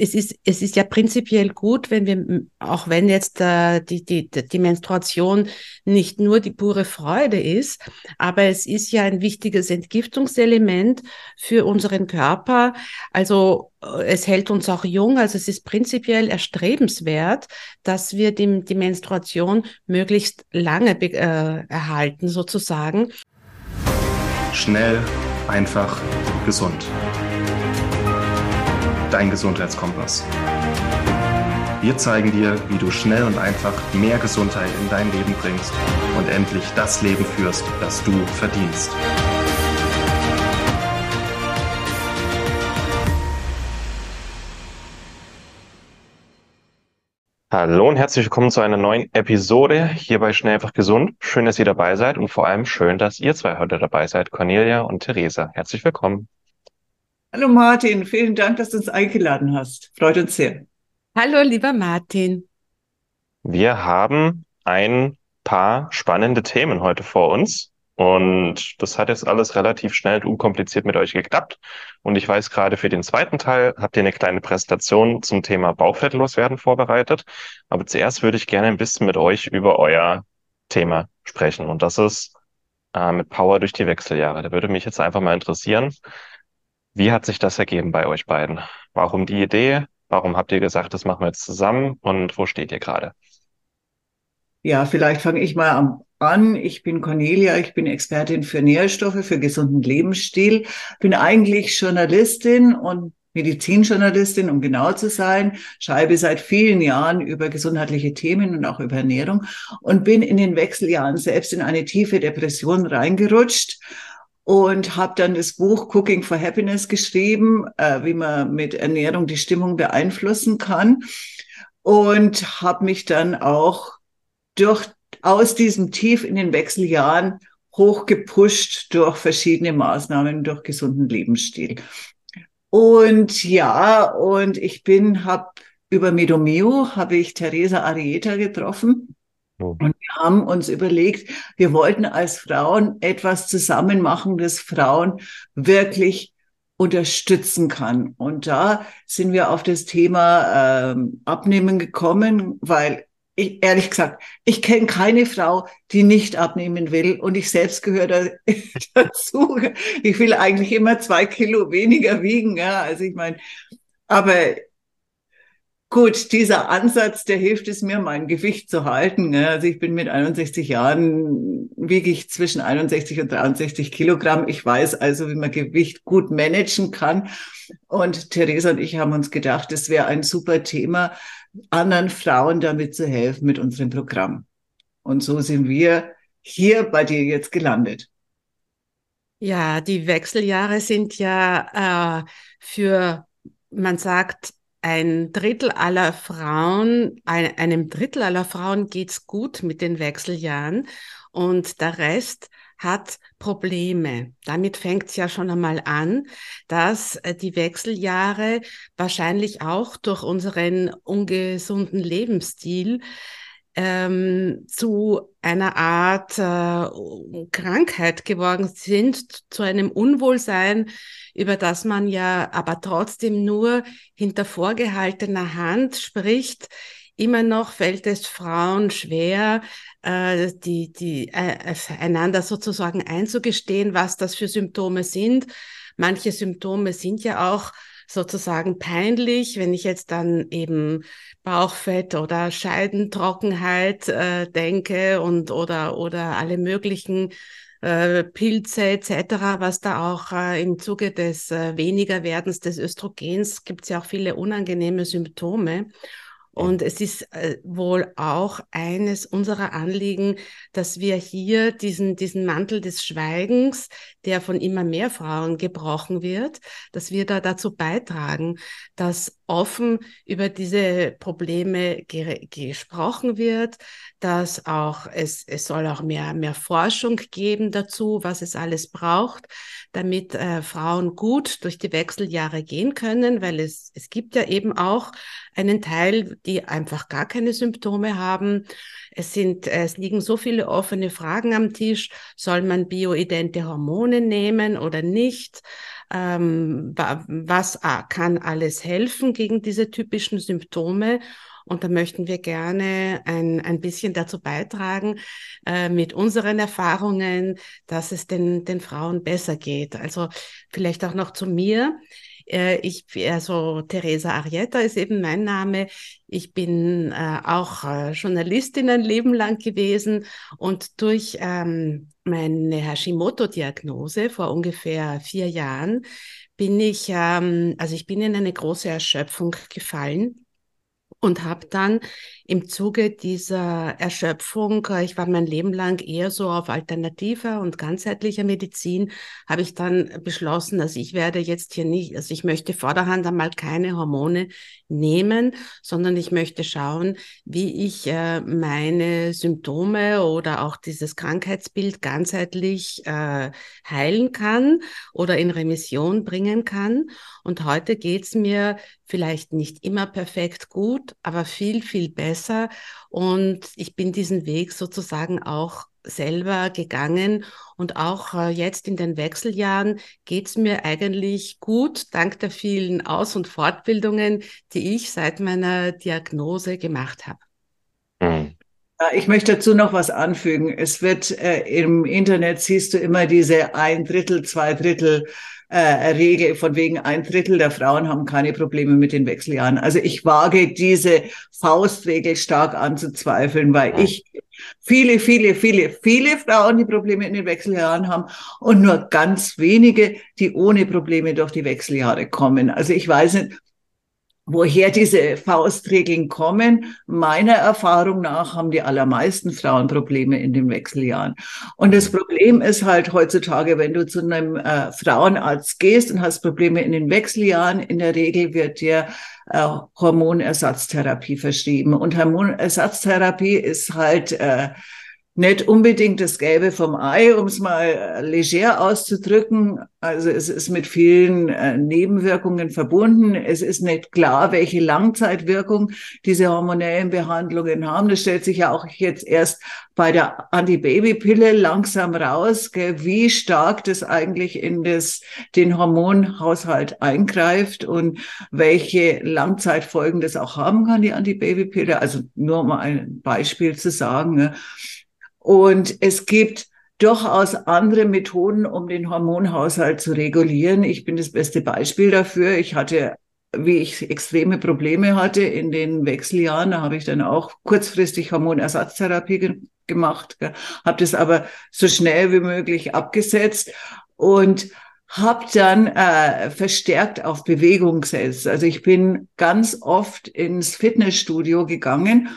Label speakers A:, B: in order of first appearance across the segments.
A: es ist, es ist ja prinzipiell gut, wenn wir, auch wenn jetzt äh, die, die, die Menstruation nicht nur die pure Freude ist, aber es ist ja ein wichtiges Entgiftungselement für unseren Körper. Also äh, es hält uns auch jung, also es ist prinzipiell erstrebenswert, dass wir die, die Menstruation möglichst lange äh, erhalten, sozusagen.
B: Schnell, einfach, gesund dein Gesundheitskompass. Wir zeigen dir, wie du schnell und einfach mehr Gesundheit in dein Leben bringst und endlich das Leben führst, das du verdienst. Hallo und herzlich willkommen zu einer neuen Episode hier bei Schnell einfach gesund. Schön, dass ihr dabei seid und vor allem schön, dass ihr zwei heute dabei seid, Cornelia und Theresa. Herzlich willkommen.
C: Hallo Martin, vielen Dank, dass du uns eingeladen hast. Freut uns sehr.
A: Hallo, lieber Martin.
B: Wir haben ein paar spannende Themen heute vor uns. Und das hat jetzt alles relativ schnell und unkompliziert mit euch geklappt. Und ich weiß gerade für den zweiten Teil habt ihr eine kleine Präsentation zum Thema Bauchfett loswerden vorbereitet. Aber zuerst würde ich gerne ein bisschen mit euch über euer Thema sprechen. Und das ist äh, mit Power durch die Wechseljahre. Da würde mich jetzt einfach mal interessieren, wie hat sich das ergeben bei euch beiden? Warum die Idee? Warum habt ihr gesagt, das machen wir jetzt zusammen? Und wo steht ihr gerade?
C: Ja, vielleicht fange ich mal an. Ich bin Cornelia, ich bin Expertin für Nährstoffe, für gesunden Lebensstil, bin eigentlich Journalistin und Medizinjournalistin, um genau zu sein, schreibe seit vielen Jahren über gesundheitliche Themen und auch über Ernährung und bin in den Wechseljahren selbst in eine tiefe Depression reingerutscht und habe dann das Buch Cooking for Happiness geschrieben, äh, wie man mit Ernährung die Stimmung beeinflussen kann und habe mich dann auch durch aus diesem Tief in den Wechseljahren hochgepusht durch verschiedene Maßnahmen, durch gesunden Lebensstil. Und ja, und ich bin, habe über Medomio habe ich Teresa Arieta getroffen und wir haben uns überlegt, wir wollten als Frauen etwas zusammen machen, das Frauen wirklich unterstützen kann. Und da sind wir auf das Thema ähm, Abnehmen gekommen, weil ich, ehrlich gesagt, ich kenne keine Frau, die nicht abnehmen will. Und ich selbst gehöre da, dazu. Ich will eigentlich immer zwei Kilo weniger wiegen. Ja, also ich meine, aber Gut, dieser Ansatz, der hilft es mir, mein Gewicht zu halten. Also ich bin mit 61 Jahren, wiege ich zwischen 61 und 63 Kilogramm. Ich weiß also, wie man Gewicht gut managen kann. Und Theresa und ich haben uns gedacht, es wäre ein super Thema, anderen Frauen damit zu helfen mit unserem Programm. Und so sind wir hier bei dir jetzt gelandet.
A: Ja, die Wechseljahre sind ja äh, für, man sagt, ein Drittel aller Frauen, ein, einem Drittel aller Frauen geht's gut mit den Wechseljahren und der Rest hat Probleme. Damit fängt's ja schon einmal an, dass äh, die Wechseljahre wahrscheinlich auch durch unseren ungesunden Lebensstil ähm, zu einer Art äh, Krankheit geworden sind, zu einem Unwohlsein, über das man ja aber trotzdem nur hinter vorgehaltener Hand spricht. Immer noch fällt es Frauen schwer, äh, die, die äh, einander sozusagen einzugestehen, was das für Symptome sind. Manche Symptome sind ja auch sozusagen peinlich, wenn ich jetzt dann eben Bauchfett oder Scheidentrockenheit äh, denke und oder oder alle möglichen äh, Pilze etc., was da auch äh, im Zuge des äh, Wenigerwerdens des Östrogens gibt es ja auch viele unangenehme Symptome. Und es ist äh, wohl auch eines unserer Anliegen, dass wir hier diesen, diesen Mantel des Schweigens, der von immer mehr Frauen gebrochen wird, dass wir da dazu beitragen, dass offen über diese Probleme ge gesprochen wird, dass auch es, es soll auch mehr, mehr Forschung geben dazu, was es alles braucht, damit äh, Frauen gut durch die Wechseljahre gehen können, weil es, es gibt ja eben auch einen Teil, die einfach gar keine Symptome haben. Es sind, es liegen so viele offene Fragen am Tisch. Soll man bioidente Hormone nehmen oder nicht? Ähm, was kann alles helfen gegen diese typischen Symptome. Und da möchten wir gerne ein, ein bisschen dazu beitragen, äh, mit unseren Erfahrungen, dass es den, den Frauen besser geht. Also vielleicht auch noch zu mir. Äh, ich, also Teresa Arietta ist eben mein Name. Ich bin äh, auch äh, Journalistin ein Leben lang gewesen und durch ähm, meine Hashimoto-Diagnose vor ungefähr vier Jahren bin ich, ähm, also ich bin in eine große Erschöpfung gefallen und habe dann im Zuge dieser Erschöpfung, äh, ich war mein Leben lang eher so auf alternativer und ganzheitlicher Medizin, habe ich dann beschlossen, dass ich werde jetzt hier nicht, also ich möchte vorderhand einmal keine Hormone nehmen, sondern ich möchte schauen, wie ich äh, meine Symptome oder auch dieses Krankheitsbild ganzheitlich äh, heilen kann oder in Remission bringen kann. Und heute geht's mir vielleicht nicht immer perfekt gut, aber viel, viel besser. Und ich bin diesen Weg sozusagen auch selber gegangen und auch äh, jetzt in den Wechseljahren geht's mir eigentlich gut, dank der vielen Aus- und Fortbildungen, die ich seit meiner Diagnose gemacht habe.
C: Mhm. Ich möchte dazu noch was anfügen. Es wird äh, im Internet siehst du immer diese ein Drittel, zwei Drittel äh, Regel von wegen ein Drittel der Frauen haben keine Probleme mit den Wechseljahren. Also ich wage diese Faustregel stark anzuzweifeln, weil ich viele, viele, viele, viele Frauen, die Probleme in den Wechseljahren haben und nur ganz wenige, die ohne Probleme durch die Wechseljahre kommen. Also ich weiß nicht, Woher diese Faustregeln kommen, meiner Erfahrung nach haben die allermeisten Frauen Probleme in den Wechseljahren. Und das Problem ist halt heutzutage, wenn du zu einem äh, Frauenarzt gehst und hast Probleme in den Wechseljahren, in der Regel wird dir äh, Hormonersatztherapie verschrieben. Und Hormonersatztherapie ist halt äh, nicht unbedingt das Gelbe vom Ei, um es mal äh, leger auszudrücken. Also es ist mit vielen äh, Nebenwirkungen verbunden. Es ist nicht klar, welche Langzeitwirkung diese hormonellen Behandlungen haben. Das stellt sich ja auch jetzt erst bei der Antibabypille langsam raus, wie stark das eigentlich in das, den Hormonhaushalt eingreift und welche Langzeitfolgen das auch haben kann, die Antibabypille. Also nur um ein Beispiel zu sagen. Ne? Und es gibt durchaus andere Methoden, um den Hormonhaushalt zu regulieren. Ich bin das beste Beispiel dafür. Ich hatte, wie ich extreme Probleme hatte in den Wechseljahren, da habe ich dann auch kurzfristig Hormonersatztherapie ge gemacht, habe das aber so schnell wie möglich abgesetzt und habe dann äh, verstärkt auf Bewegung gesetzt. Also ich bin ganz oft ins Fitnessstudio gegangen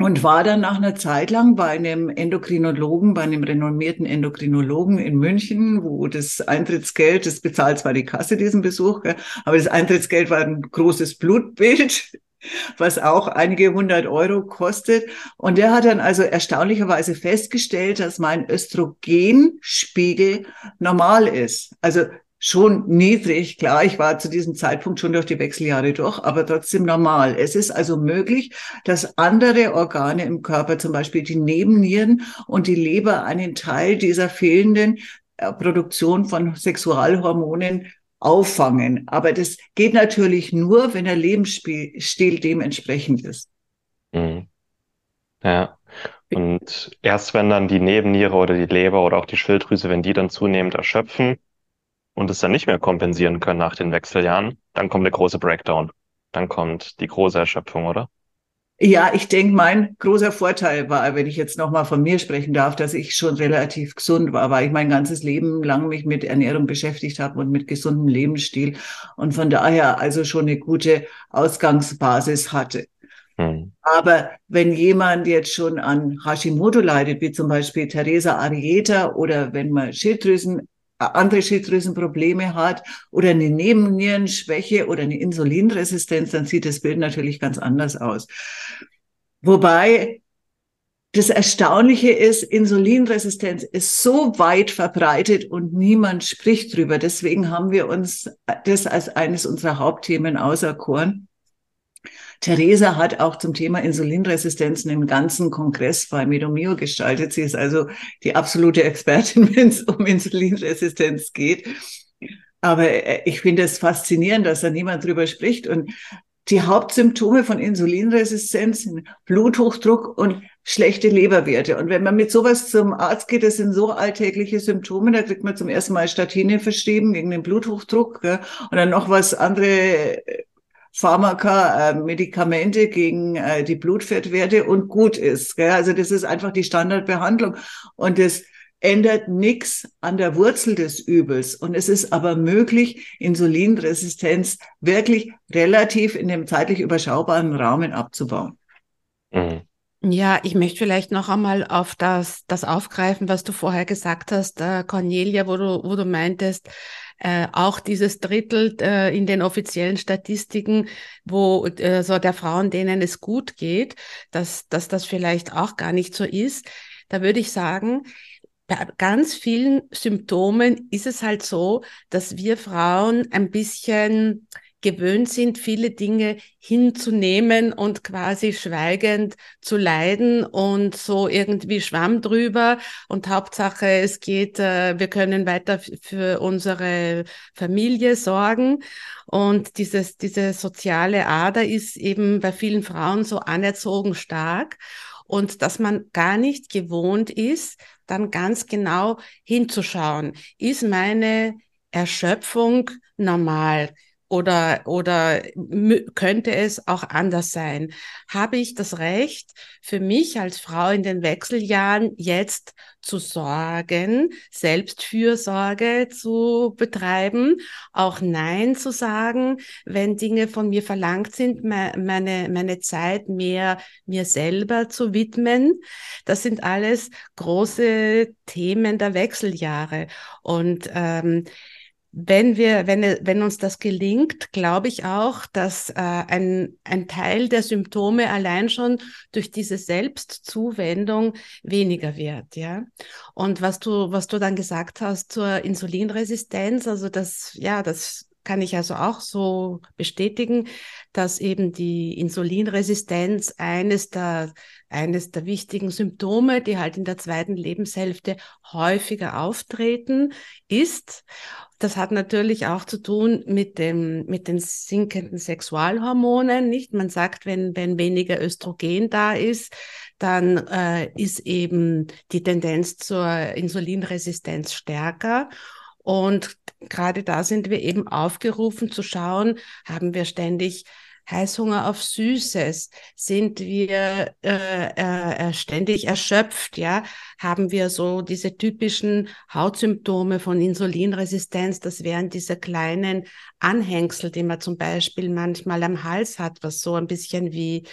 C: und war dann nach einer Zeit lang bei einem Endokrinologen, bei einem renommierten Endokrinologen in München, wo das Eintrittsgeld, das bezahlt zwar die Kasse diesen Besuch, aber das Eintrittsgeld war ein großes Blutbild, was auch einige hundert Euro kostet. Und der hat dann also erstaunlicherweise festgestellt, dass mein Östrogenspiegel normal ist. Also schon niedrig. Klar, ich war zu diesem Zeitpunkt schon durch die Wechseljahre durch, aber trotzdem normal. Es ist also möglich, dass andere Organe im Körper, zum Beispiel die Nebennieren und die Leber, einen Teil dieser fehlenden äh, Produktion von Sexualhormonen auffangen. Aber das geht natürlich nur, wenn der Lebensstil dementsprechend ist.
B: Mhm. Ja. Und erst wenn dann die Nebenniere oder die Leber oder auch die Schilddrüse, wenn die dann zunehmend erschöpfen, und es dann nicht mehr kompensieren können nach den Wechseljahren, dann kommt der große Breakdown. Dann kommt die große Erschöpfung, oder?
C: Ja, ich denke, mein großer Vorteil war, wenn ich jetzt nochmal von mir sprechen darf, dass ich schon relativ gesund war, weil ich mein ganzes Leben lang mich mit Ernährung beschäftigt habe und mit gesundem Lebensstil und von daher also schon eine gute Ausgangsbasis hatte. Hm. Aber wenn jemand jetzt schon an Hashimoto leidet, wie zum Beispiel Teresa Arieta oder wenn man Schilddrüsen andere Schilddrüsenprobleme hat oder eine Nebennierenschwäche oder eine Insulinresistenz, dann sieht das Bild natürlich ganz anders aus. Wobei das Erstaunliche ist, Insulinresistenz ist so weit verbreitet und niemand spricht drüber. Deswegen haben wir uns das als eines unserer Hauptthemen auserkoren. Theresa hat auch zum Thema Insulinresistenz einen ganzen Kongress bei Medomio gestaltet. Sie ist also die absolute Expertin, wenn es um Insulinresistenz geht. Aber äh, ich finde es faszinierend, dass da niemand drüber spricht. Und die Hauptsymptome von Insulinresistenz sind Bluthochdruck und schlechte Leberwerte. Und wenn man mit sowas zum Arzt geht, das sind so alltägliche Symptome, da kriegt man zum ersten Mal Statine verschrieben gegen den Bluthochdruck gell? und dann noch was andere äh, Pharmaka, äh, Medikamente gegen äh, die Blutfettwerte und gut ist. Gell? Also das ist einfach die Standardbehandlung. Und das ändert nichts an der Wurzel des Übels. Und es ist aber möglich, Insulinresistenz wirklich relativ in dem zeitlich überschaubaren Rahmen abzubauen.
A: Mhm. Ja, ich möchte vielleicht noch einmal auf das, das aufgreifen, was du vorher gesagt hast, äh, Cornelia, wo du, wo du meintest, äh, auch dieses Drittel äh, in den offiziellen Statistiken, wo äh, so der Frauen, denen es gut geht, dass, dass das vielleicht auch gar nicht so ist. Da würde ich sagen, bei ganz vielen Symptomen ist es halt so, dass wir Frauen ein bisschen gewöhnt sind, viele Dinge hinzunehmen und quasi schweigend zu leiden und so irgendwie Schwamm drüber. Und Hauptsache, es geht, äh, wir können weiter für unsere Familie sorgen. Und dieses, diese soziale Ader ist eben bei vielen Frauen so anerzogen stark und dass man gar nicht gewohnt ist, dann ganz genau hinzuschauen. Ist meine Erschöpfung normal? Oder, oder könnte es auch anders sein? Habe ich das Recht, für mich als Frau in den Wechseljahren jetzt zu sorgen, Selbstfürsorge zu betreiben, auch Nein zu sagen, wenn Dinge von mir verlangt sind, meine, meine Zeit mehr mir selber zu widmen? Das sind alles große Themen der Wechseljahre. Und ähm, wenn wir, wenn, wenn uns das gelingt, glaube ich auch, dass äh, ein, ein Teil der Symptome allein schon durch diese Selbstzuwendung weniger wird, ja. Und was du, was du dann gesagt hast zur Insulinresistenz, also das, ja, das kann ich also auch so bestätigen, dass eben die Insulinresistenz eines der, eines der wichtigen Symptome, die halt in der zweiten Lebenshälfte häufiger auftreten, ist. Das hat natürlich auch zu tun mit dem, mit den sinkenden Sexualhormonen, nicht? Man sagt, wenn, wenn weniger Östrogen da ist, dann äh, ist eben die Tendenz zur Insulinresistenz stärker. Und gerade da sind wir eben aufgerufen zu schauen, haben wir ständig Heißhunger auf Süßes? Sind wir äh, äh, ständig erschöpft? Ja, haben wir so diese typischen Hautsymptome von Insulinresistenz? Das wären diese kleinen Anhängsel, die man zum Beispiel manchmal am Hals hat, was so ein bisschen wie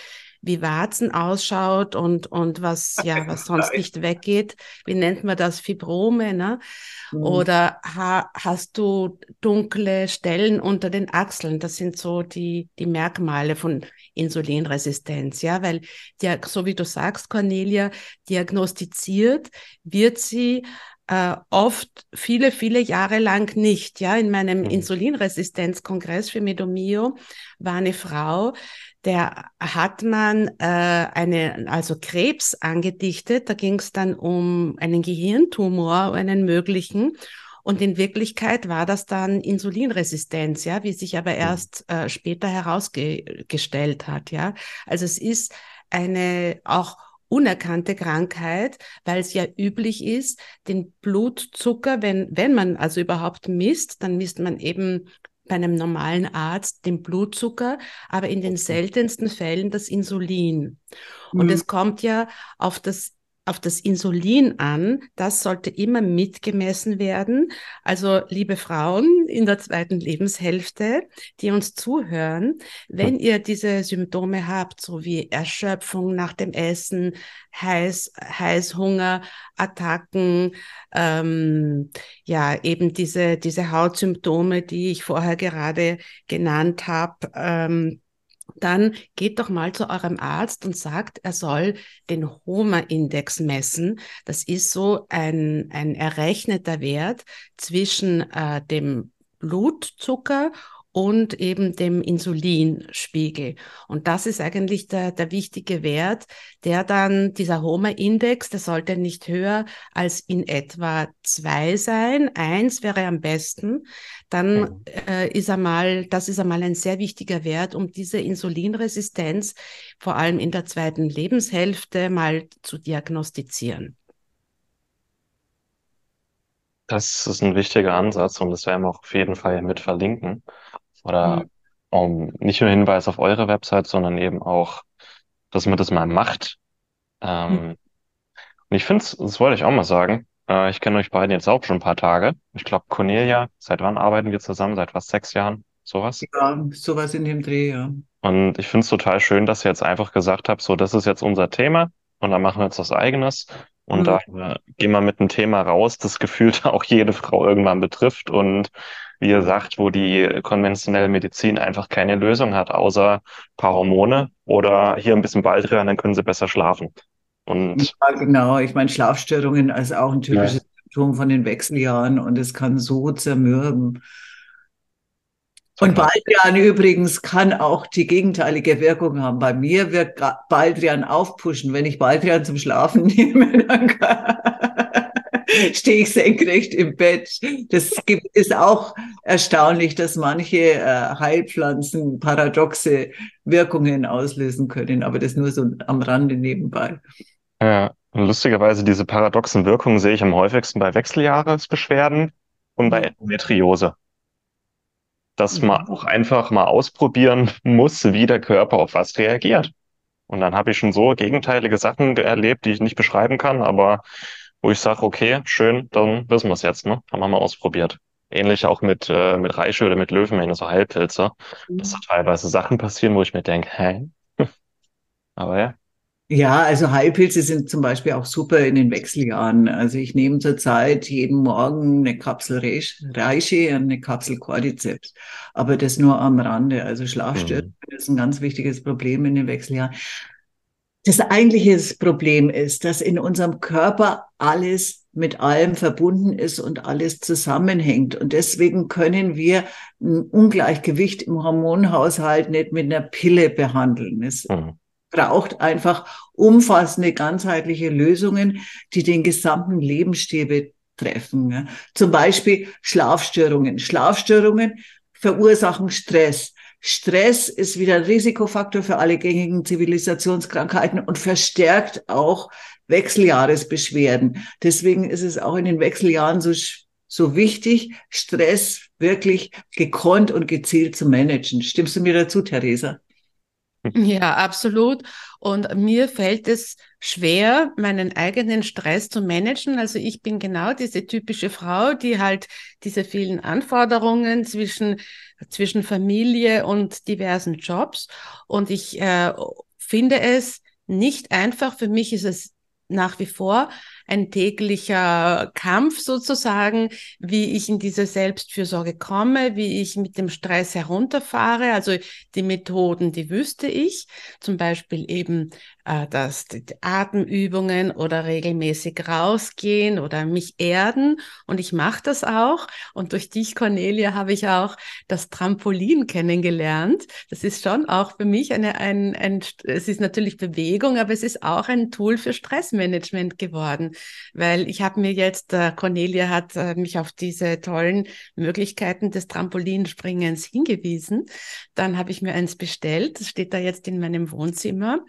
A: wie Warzen ausschaut und, und was, ja, was sonst nicht weggeht. Wie nennt man das? Fibrome, ne? Mhm. Oder ha, hast du dunkle Stellen unter den Achseln? Das sind so die, die Merkmale von Insulinresistenz, ja, weil, so wie du sagst, Cornelia, diagnostiziert wird sie äh, oft viele, viele Jahre lang nicht. Ja, in meinem mhm. Insulinresistenzkongress für Medomio war eine Frau, der hat man äh, eine, also Krebs angedichtet. Da ging es dann um einen Gehirntumor, einen möglichen. Und in Wirklichkeit war das dann Insulinresistenz, ja, wie sich aber mhm. erst äh, später herausgestellt hat, ja. Also es ist eine auch unerkannte Krankheit, weil es ja üblich ist, den Blutzucker, wenn, wenn man also überhaupt misst, dann misst man eben bei einem normalen Arzt den Blutzucker, aber in den seltensten Fällen das Insulin. Und mhm. es kommt ja auf das auf das Insulin an. Das sollte immer mitgemessen werden. Also, liebe Frauen in der zweiten Lebenshälfte, die uns zuhören, wenn ihr diese Symptome habt, so wie Erschöpfung nach dem Essen, Heiß, Heißhunger, Attacken, ähm, ja, eben diese, diese Hautsymptome, die ich vorher gerade genannt habe, ähm, dann geht doch mal zu eurem Arzt und sagt, er soll den HOMA-Index messen. Das ist so ein, ein errechneter Wert zwischen äh, dem Blutzucker und eben dem Insulinspiegel. Und das ist eigentlich der, der wichtige Wert, der dann, dieser HOMA-Index, der sollte nicht höher als in etwa zwei sein. Eins wäre am besten. Dann äh, ist einmal, das ist einmal ein sehr wichtiger Wert, um diese Insulinresistenz vor allem in der zweiten Lebenshälfte mal zu diagnostizieren.
B: Das ist ein wichtiger Ansatz und das werden wir auch auf jeden Fall mit verlinken. Oder mhm. um, nicht nur Hinweis auf eure Website, sondern eben auch, dass man das mal macht. Ähm, mhm. Und ich finde es, das wollte ich auch mal sagen, äh, ich kenne euch beiden jetzt auch schon ein paar Tage. Ich glaube, Cornelia, seit wann arbeiten wir zusammen? Seit was, sechs Jahren? Sowas?
C: Ja, sowas in dem Dreh, ja.
B: Und ich finde es total schön, dass ihr jetzt einfach gesagt habt, so, das ist jetzt unser Thema und dann machen wir jetzt was eigenes. Und mhm. da gehen wir mit einem Thema raus, das gefühlt auch jede Frau irgendwann betrifft und wie ihr sagt, wo die konventionelle Medizin einfach keine Lösung hat, außer paar Hormone oder hier ein bisschen Baldrian, dann können sie besser schlafen. Und
C: ja, genau, ich meine, Schlafstörungen ist auch ein typisches ja. Symptom von den Wechseljahren und es kann so zermürben. Und Baldrian übrigens kann auch die gegenteilige Wirkung haben. Bei mir wird Baldrian aufpushen. Wenn ich Baldrian zum Schlafen nehme, dann stehe ich senkrecht im Bett. Das gibt, ist auch erstaunlich, dass manche äh, Heilpflanzen paradoxe Wirkungen auslösen können. Aber das nur so am Rande nebenbei.
B: Ja, lustigerweise diese paradoxen Wirkungen sehe ich am häufigsten bei Wechseljahresbeschwerden und bei mhm. Endometriose dass man mhm. auch einfach mal ausprobieren muss, wie der Körper auf was reagiert. Und dann habe ich schon so gegenteilige Sachen erlebt, die ich nicht beschreiben kann, aber wo ich sage, okay, schön, dann wissen wir es jetzt, ne? Haben wir mal ausprobiert. Ähnlich auch mit, äh, mit Reiche oder mit Löwenmähne, so Heilpilze, mhm. dass da teilweise Sachen passieren, wo ich mir denke, hä? aber ja.
C: Ja, also Heilpilze sind zum Beispiel auch super in den Wechseljahren. Also ich nehme zurzeit jeden Morgen eine Kapsel Reishi und eine Kapsel Cordyceps. Aber das nur am Rande. Also Schlafstörungen mhm. ist ein ganz wichtiges Problem in den Wechseljahren. Das eigentliche Problem ist, dass in unserem Körper alles mit allem verbunden ist und alles zusammenhängt. Und deswegen können wir ein Ungleichgewicht im Hormonhaushalt nicht mit einer Pille behandeln. Es mhm braucht einfach umfassende, ganzheitliche Lösungen, die den gesamten Lebensstil betreffen. Zum Beispiel Schlafstörungen. Schlafstörungen verursachen Stress. Stress ist wieder ein Risikofaktor für alle gängigen Zivilisationskrankheiten und verstärkt auch Wechseljahresbeschwerden. Deswegen ist es auch in den Wechseljahren so, so wichtig, Stress wirklich gekonnt und gezielt zu managen. Stimmst du mir dazu, Theresa?
A: Ja, absolut. Und mir fällt es schwer, meinen eigenen Stress zu managen. Also ich bin genau diese typische Frau, die halt diese vielen Anforderungen zwischen, zwischen Familie und diversen Jobs. Und ich äh, finde es nicht einfach. Für mich ist es nach wie vor ein täglicher Kampf sozusagen, wie ich in diese Selbstfürsorge komme, wie ich mit dem Stress herunterfahre. Also die Methoden, die wüsste ich, zum Beispiel eben äh, die Atemübungen oder regelmäßig rausgehen oder mich erden. Und ich mache das auch. Und durch dich, Cornelia, habe ich auch das Trampolin kennengelernt. Das ist schon auch für mich eine, ein, ein, es ist natürlich Bewegung, aber es ist auch ein Tool für Stressmanagement geworden weil ich habe mir jetzt, äh, Cornelia hat äh, mich auf diese tollen Möglichkeiten des Trampolinspringens hingewiesen. Dann habe ich mir eins bestellt, das steht da jetzt in meinem Wohnzimmer.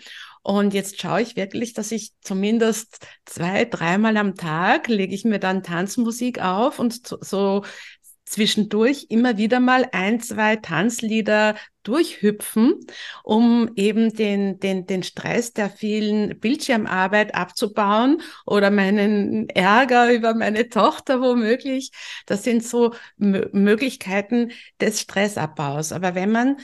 A: Und jetzt schaue ich wirklich, dass ich zumindest zwei, dreimal am Tag lege ich mir dann Tanzmusik auf und so zwischendurch immer wieder mal ein, zwei Tanzlieder durchhüpfen, um eben den, den, den Stress der vielen Bildschirmarbeit abzubauen oder meinen Ärger über meine Tochter womöglich. Das sind so M Möglichkeiten des Stressabbaus. Aber wenn man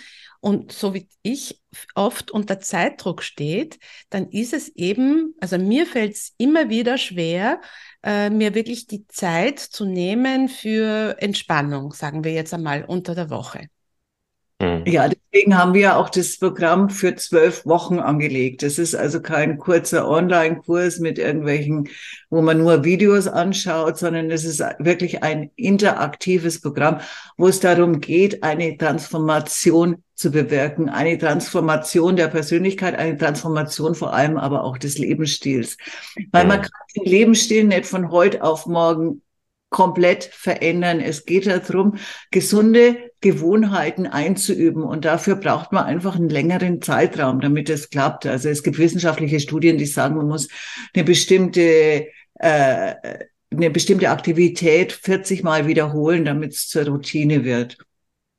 A: und so wie ich oft unter Zeitdruck steht, dann ist es eben, also mir fällt es immer wieder schwer, äh, mir wirklich die Zeit zu nehmen für Entspannung, sagen wir jetzt einmal unter der Woche.
C: Mhm. Ja, Deswegen haben wir auch das Programm für zwölf Wochen angelegt. Das ist also kein kurzer Online-Kurs mit irgendwelchen, wo man nur Videos anschaut, sondern es ist wirklich ein interaktives Programm, wo es darum geht, eine Transformation zu bewirken, eine Transformation der Persönlichkeit, eine Transformation vor allem aber auch des Lebensstils. Weil man kann den Lebensstil nicht von heute auf morgen komplett verändern. Es geht darum, gesunde Gewohnheiten einzuüben. Und dafür braucht man einfach einen längeren Zeitraum, damit es klappt. Also es gibt wissenschaftliche Studien, die sagen, man muss eine bestimmte äh, eine bestimmte Aktivität 40 Mal wiederholen, damit es zur Routine wird.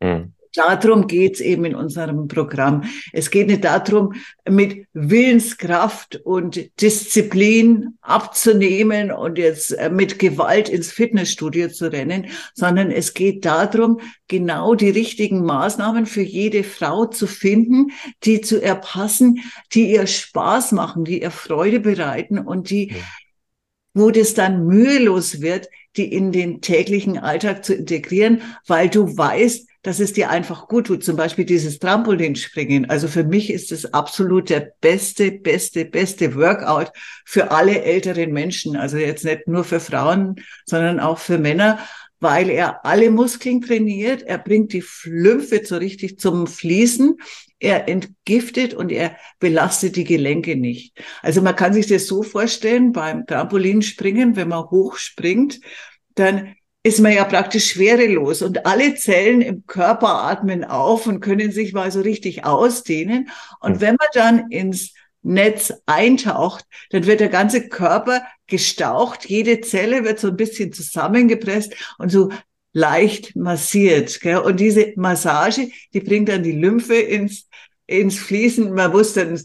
C: Mhm darum geht's eben in unserem Programm. Es geht nicht darum, mit Willenskraft und Disziplin abzunehmen und jetzt äh, mit Gewalt ins Fitnessstudio zu rennen, sondern es geht darum, genau die richtigen Maßnahmen für jede Frau zu finden, die zu ihr passen, die ihr Spaß machen, die ihr Freude bereiten und die, wo das dann mühelos wird, die in den täglichen Alltag zu integrieren, weil du weißt, dass es dir einfach gut tut. Zum Beispiel dieses Trampolinspringen. Also für mich ist es absolut der beste, beste, beste Workout für alle älteren Menschen. Also jetzt nicht nur für Frauen, sondern auch für Männer, weil er alle Muskeln trainiert. Er bringt die Flymphe so richtig zum Fließen. Er entgiftet und er belastet die Gelenke nicht. Also man kann sich das so vorstellen beim Trampolinspringen, wenn man hochspringt, dann ist man ja praktisch schwerelos und alle Zellen im Körper atmen auf und können sich mal so richtig ausdehnen. Und wenn man dann ins Netz eintaucht, dann wird der ganze Körper gestaucht, jede Zelle wird so ein bisschen zusammengepresst und so leicht massiert. Gell? Und diese Massage, die bringt dann die Lymphe ins, ins Fließen. Man muss dann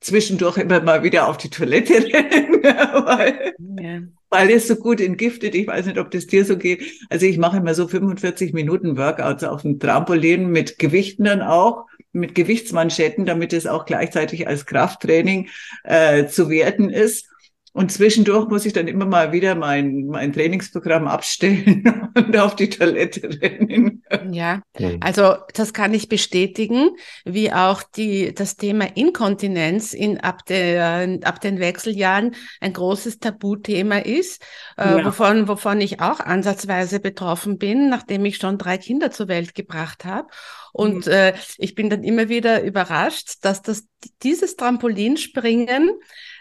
C: zwischendurch immer mal wieder auf die Toilette rennen, weil, ja weil es so gut entgiftet. Ich weiß nicht, ob das dir so geht. Also ich mache immer so 45 Minuten Workouts auf dem Trampolin mit Gewichten dann auch, mit Gewichtsmanschetten, damit es auch gleichzeitig als Krafttraining äh, zu werten ist. Und zwischendurch muss ich dann immer mal wieder mein, mein Trainingsprogramm abstellen und auf die Toilette rennen.
A: Ja, also das kann ich bestätigen, wie auch die, das Thema Inkontinenz in, ab, der, ab den Wechseljahren ein großes Tabuthema ist, äh, ja. wovon, wovon ich auch ansatzweise betroffen bin, nachdem ich schon drei Kinder zur Welt gebracht habe. Und mhm. äh, ich bin dann immer wieder überrascht, dass das, dieses Trampolinspringen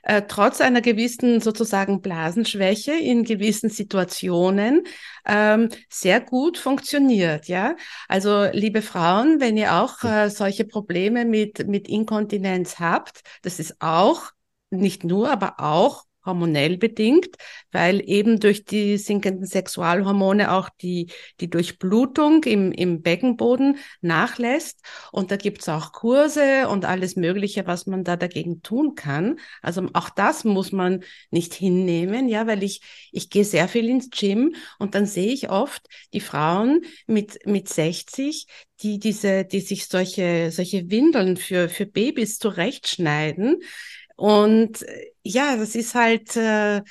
A: äh, trotz einer gewissen sozusagen Blasenschwäche in gewissen Situationen ähm, sehr gut funktioniert. Ja, also liebe Frauen, wenn ihr auch äh, solche Probleme mit mit Inkontinenz habt, das ist auch nicht nur, aber auch hormonell bedingt, weil eben durch die sinkenden Sexualhormone auch die, die Durchblutung im, im Beckenboden nachlässt. Und da gibt's auch Kurse und alles Mögliche, was man da dagegen tun kann. Also auch das muss man nicht hinnehmen, ja, weil ich, ich gehe sehr viel ins Gym und dann sehe ich oft die Frauen mit, mit 60, die diese, die sich solche, solche Windeln für, für Babys zurechtschneiden, und äh, ja, das ist halt, äh,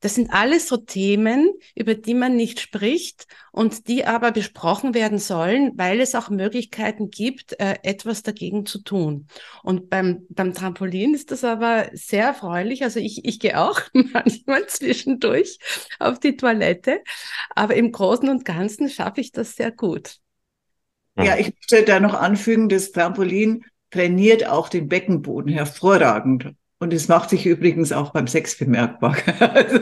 A: das sind alles so Themen, über die man nicht spricht und die aber besprochen werden sollen, weil es auch Möglichkeiten gibt, äh, etwas dagegen zu tun. Und beim, beim Trampolin ist das aber sehr erfreulich. Also ich, ich gehe auch manchmal zwischendurch auf die Toilette, aber im Großen und Ganzen schaffe ich das sehr gut.
C: Ja, ich möchte da noch anfügen, das Trampolin trainiert auch den Beckenboden hervorragend. Und es macht sich übrigens auch beim Sex bemerkbar. Also,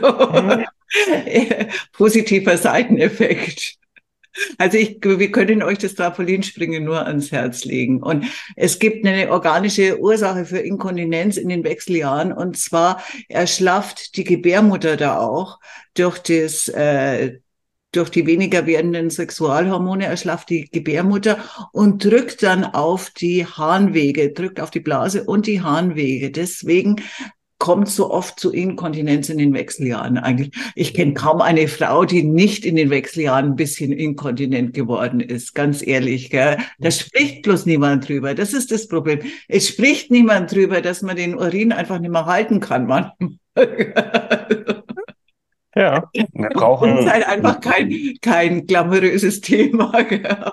C: positiver Seiteneffekt. Also ich, wir können euch das Trampolinspringen nur ans Herz legen. Und es gibt eine organische Ursache für Inkontinenz in den Wechseljahren. Und zwar erschlafft die Gebärmutter da auch durch das, äh, durch die weniger werdenden Sexualhormone erschlafft die Gebärmutter und drückt dann auf die Harnwege, drückt auf die Blase und die Harnwege. Deswegen kommt so oft zu Inkontinenz in den Wechseljahren eigentlich. Ich kenne kaum eine Frau, die nicht in den Wechseljahren ein bisschen inkontinent geworden ist, ganz ehrlich. Gell? Da spricht bloß niemand drüber. Das ist das Problem. Es spricht niemand drüber, dass man den Urin einfach nicht mehr halten kann manchmal.
B: Ja, wir brauchen.
C: Das ist halt einfach kein, kein glamouröses Thema.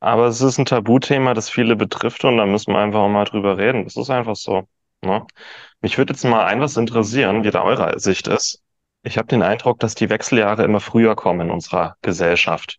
B: Aber es ist ein Tabuthema, das viele betrifft und da müssen wir einfach auch mal drüber reden. Das ist einfach so. Ne? Mich würde jetzt mal ein was interessieren, wie da eure Sicht ist. Ich habe den Eindruck, dass die Wechseljahre immer früher kommen in unserer Gesellschaft.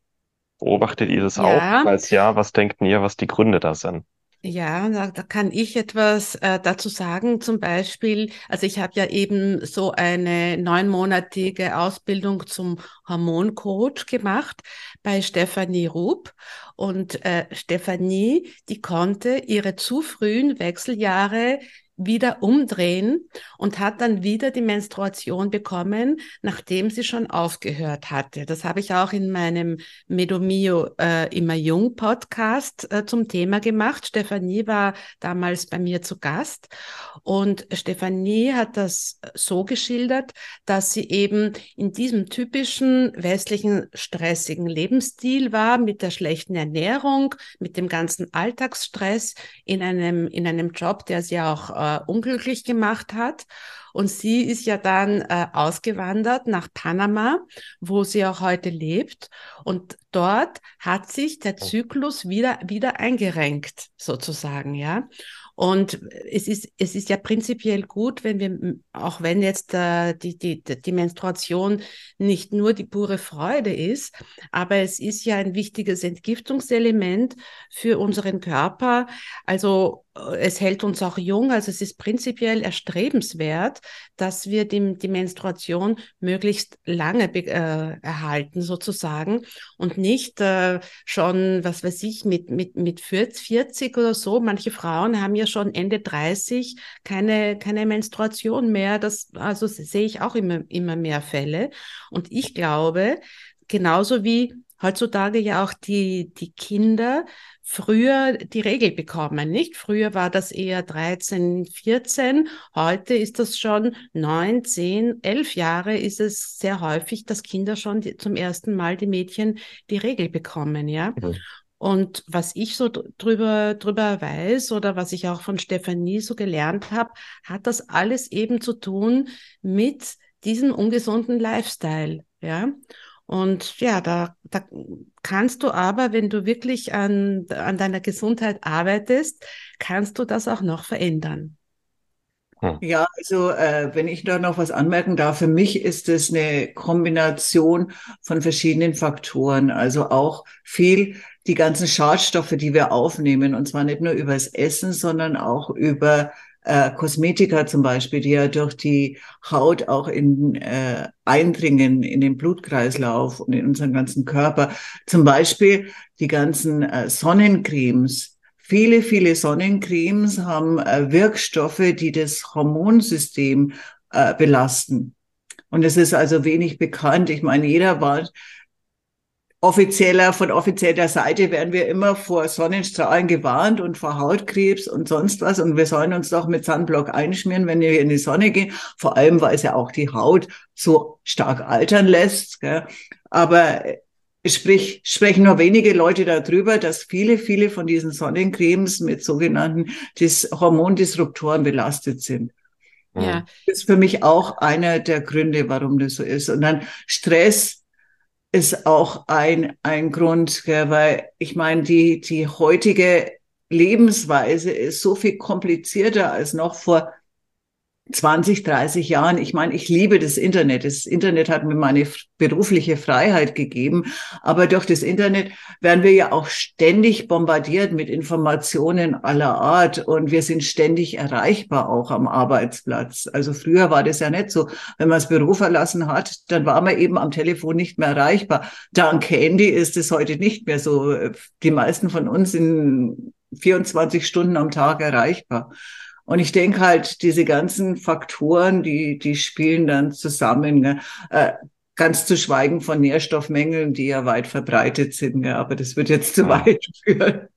B: Beobachtet ihr das auch?
A: Ja,
B: Falls ja, was denkt ihr, was die Gründe da sind?
A: Ja, da, da kann ich etwas äh, dazu sagen. Zum Beispiel, also ich habe ja eben so eine neunmonatige Ausbildung zum Hormoncoach gemacht bei Stefanie Rupp. Und äh, Stefanie, die konnte ihre zu frühen Wechseljahre wieder umdrehen und hat dann wieder die Menstruation bekommen, nachdem sie schon aufgehört hatte. Das habe ich auch in meinem Medomio äh, immer jung Podcast äh, zum Thema gemacht. Stefanie war damals bei mir zu Gast und Stefanie hat das so geschildert, dass sie eben in diesem typischen westlichen stressigen Lebensstil war mit der schlechten Ernährung, mit dem ganzen Alltagsstress in einem in einem Job, der sie auch äh, unglücklich gemacht hat. Und sie ist ja dann äh, ausgewandert nach Panama, wo sie auch heute lebt. Und dort hat sich der Zyklus wieder, wieder eingerenkt, sozusagen, ja. Und es ist, es ist ja prinzipiell gut, wenn wir, auch wenn jetzt äh, die, die, die Menstruation nicht nur die pure Freude ist, aber es ist ja ein wichtiges Entgiftungselement für unseren Körper. Also äh, es hält uns auch jung, also es ist prinzipiell erstrebenswert, dass wir die, die Menstruation möglichst lange äh, erhalten sozusagen und nicht äh, schon, was weiß ich, mit, mit, mit 40 oder so. Manche Frauen haben ja schon Ende 30 keine, keine Menstruation mehr. Das, also sehe ich auch immer, immer mehr Fälle. Und ich glaube, genauso wie heutzutage ja auch die, die Kinder früher die Regel bekommen, nicht? Früher war das eher 13, 14. Heute ist das schon 9, 10, 11 Jahre ist es sehr häufig, dass Kinder schon die, zum ersten Mal die Mädchen die Regel bekommen, ja? Mhm. Und was ich so drüber, drüber weiß oder was ich auch von Stefanie so gelernt habe, hat das alles eben zu tun mit diesem ungesunden Lifestyle, ja? Und ja, da, da kannst du aber, wenn du wirklich an, an deiner Gesundheit arbeitest, kannst du das auch noch verändern.
C: Hm. Ja, also äh, wenn ich da noch was anmerken darf, für mich ist es eine Kombination von verschiedenen Faktoren. Also auch viel die ganzen Schadstoffe, die wir aufnehmen, und zwar nicht nur übers Essen, sondern auch über äh, Kosmetika zum Beispiel, die ja durch die Haut auch in, äh, eindringen in den Blutkreislauf und in unseren ganzen Körper. Zum Beispiel die ganzen äh, Sonnencremes. Viele, viele Sonnencremes haben äh, Wirkstoffe, die das Hormonsystem äh, belasten. Und es ist also wenig bekannt. Ich meine, jeder war offizieller, von offizieller Seite werden wir immer vor Sonnenstrahlen gewarnt und vor Hautkrebs und sonst was. Und wir sollen uns doch mit Sunblock einschmieren, wenn wir in die Sonne gehen. Vor allem, weil es ja auch die Haut so stark altern lässt. Gell? Aber sprich, sprechen nur wenige Leute darüber, dass viele, viele von diesen Sonnencremes mit sogenannten Dis Hormondisruptoren belastet sind. Ja. Das ist für mich auch einer der Gründe, warum das so ist. Und dann Stress, ist auch ein, ein Grund, gell, weil ich meine, die, die heutige Lebensweise ist so viel komplizierter als noch vor 20, 30 Jahren. Ich meine, ich liebe das Internet. Das Internet hat mir meine berufliche Freiheit gegeben. Aber durch das Internet werden wir ja auch ständig bombardiert mit Informationen aller Art. Und wir sind ständig erreichbar auch am Arbeitsplatz. Also früher war das ja nicht so. Wenn man das Büro verlassen hat, dann war man eben am Telefon nicht mehr erreichbar. Dank Handy ist es heute nicht mehr so. Die meisten von uns sind 24 Stunden am Tag erreichbar. Und ich denke halt, diese ganzen Faktoren, die, die spielen dann zusammen. Ne? Äh, ganz zu schweigen von Nährstoffmängeln, die ja weit verbreitet sind. Ne? Aber das wird jetzt zu weit führen.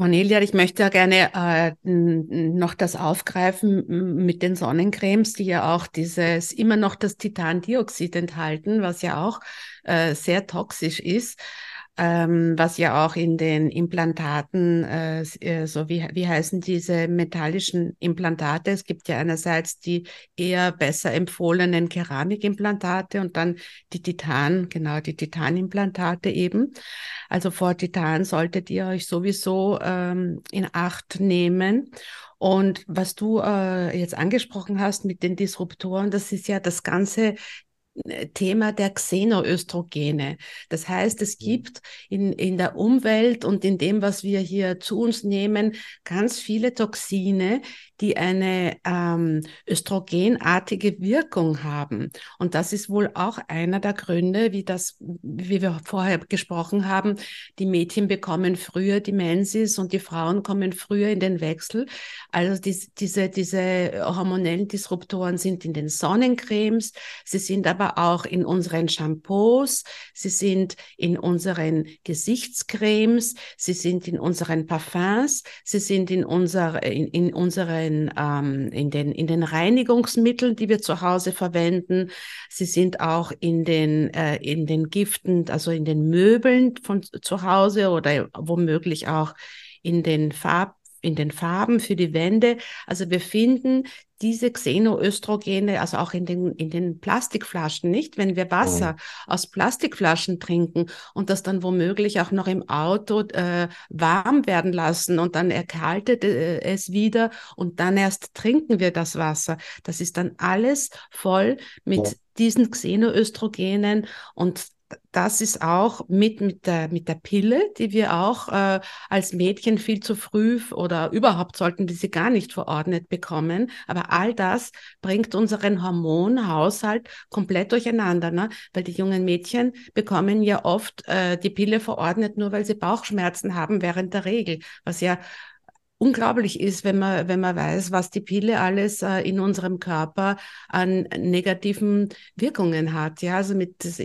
A: Cornelia, ich möchte ja gerne äh, noch das aufgreifen mit den Sonnencremes, die ja auch dieses immer noch das Titandioxid enthalten, was ja auch äh, sehr toxisch ist. Ähm, was ja auch in den Implantaten, äh, äh, so wie, wie heißen diese metallischen Implantate? Es gibt ja einerseits die eher besser empfohlenen Keramikimplantate und dann die Titan, genau, die Titanimplantate eben. Also vor Titan solltet ihr euch sowieso ähm, in Acht nehmen. Und was du äh, jetzt angesprochen hast mit den Disruptoren, das ist ja das ganze Thema der Xenoöstrogene. Das heißt, es mhm. gibt in, in der Umwelt und in dem, was wir hier zu uns nehmen, ganz viele Toxine, die eine ähm, östrogenartige Wirkung haben. Und das ist wohl auch einer der Gründe, wie das, wie wir vorher gesprochen haben, die Mädchen bekommen früher die Mensis und die Frauen kommen früher in den Wechsel. Also die, diese, diese hormonellen Disruptoren sind in den Sonnencremes, sie sind aber auch in unseren Shampoos, sie sind in unseren Gesichtscremes, sie sind in unseren Parfums, sie sind in, unser, in, in unseren den, ähm, in, den, in den Reinigungsmitteln, die wir zu Hause verwenden. Sie sind auch in den, äh, in den Giften, also in den Möbeln von zu Hause oder womöglich auch in den Farb in den Farben für die Wände. Also wir finden diese Xenoöstrogene, also auch in den, in den Plastikflaschen, nicht? Wenn wir Wasser oh. aus Plastikflaschen trinken und das dann womöglich auch noch im Auto äh, warm werden lassen und dann erkaltet äh, es wieder und dann erst trinken wir das Wasser. Das ist dann alles voll mit ja. diesen Xenoöstrogenen und das ist auch mit, mit, der, mit der Pille, die wir auch äh, als Mädchen viel zu früh oder überhaupt sollten wir sie gar nicht verordnet bekommen. Aber all das bringt unseren Hormonhaushalt komplett durcheinander, ne? weil die jungen Mädchen bekommen ja oft äh, die Pille verordnet, nur weil sie Bauchschmerzen haben während der Regel, was ja unglaublich ist, wenn man, wenn man weiß, was die Pille alles äh, in unserem Körper an negativen Wirkungen hat. Ja, also mit, also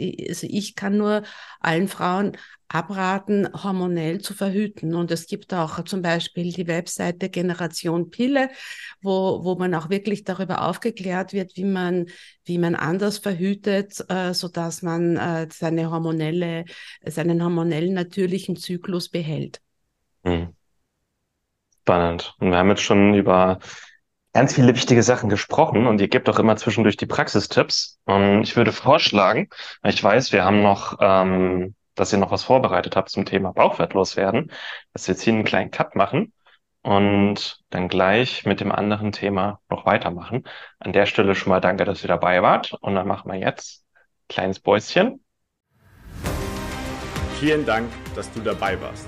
A: ich kann nur allen Frauen abraten, hormonell zu verhüten. Und es gibt auch zum Beispiel die Webseite Generation Pille, wo, wo man auch wirklich darüber aufgeklärt wird, wie man, wie man anders verhütet, äh, so dass man äh, seine hormonelle, seinen hormonellen natürlichen Zyklus behält.
B: Mhm. Spannend. Und wir haben jetzt schon über ganz viele wichtige Sachen gesprochen und ihr gebt auch immer zwischendurch die Praxistipps. Und ich würde vorschlagen, ich weiß, wir haben noch, ähm, dass ihr noch was vorbereitet habt zum Thema Bauchfett werden, dass wir jetzt hier einen kleinen Cut machen und dann gleich mit dem anderen Thema noch weitermachen. An der Stelle schon mal danke, dass ihr dabei wart und dann machen wir jetzt ein kleines Bäuschen.
D: Vielen Dank, dass du dabei warst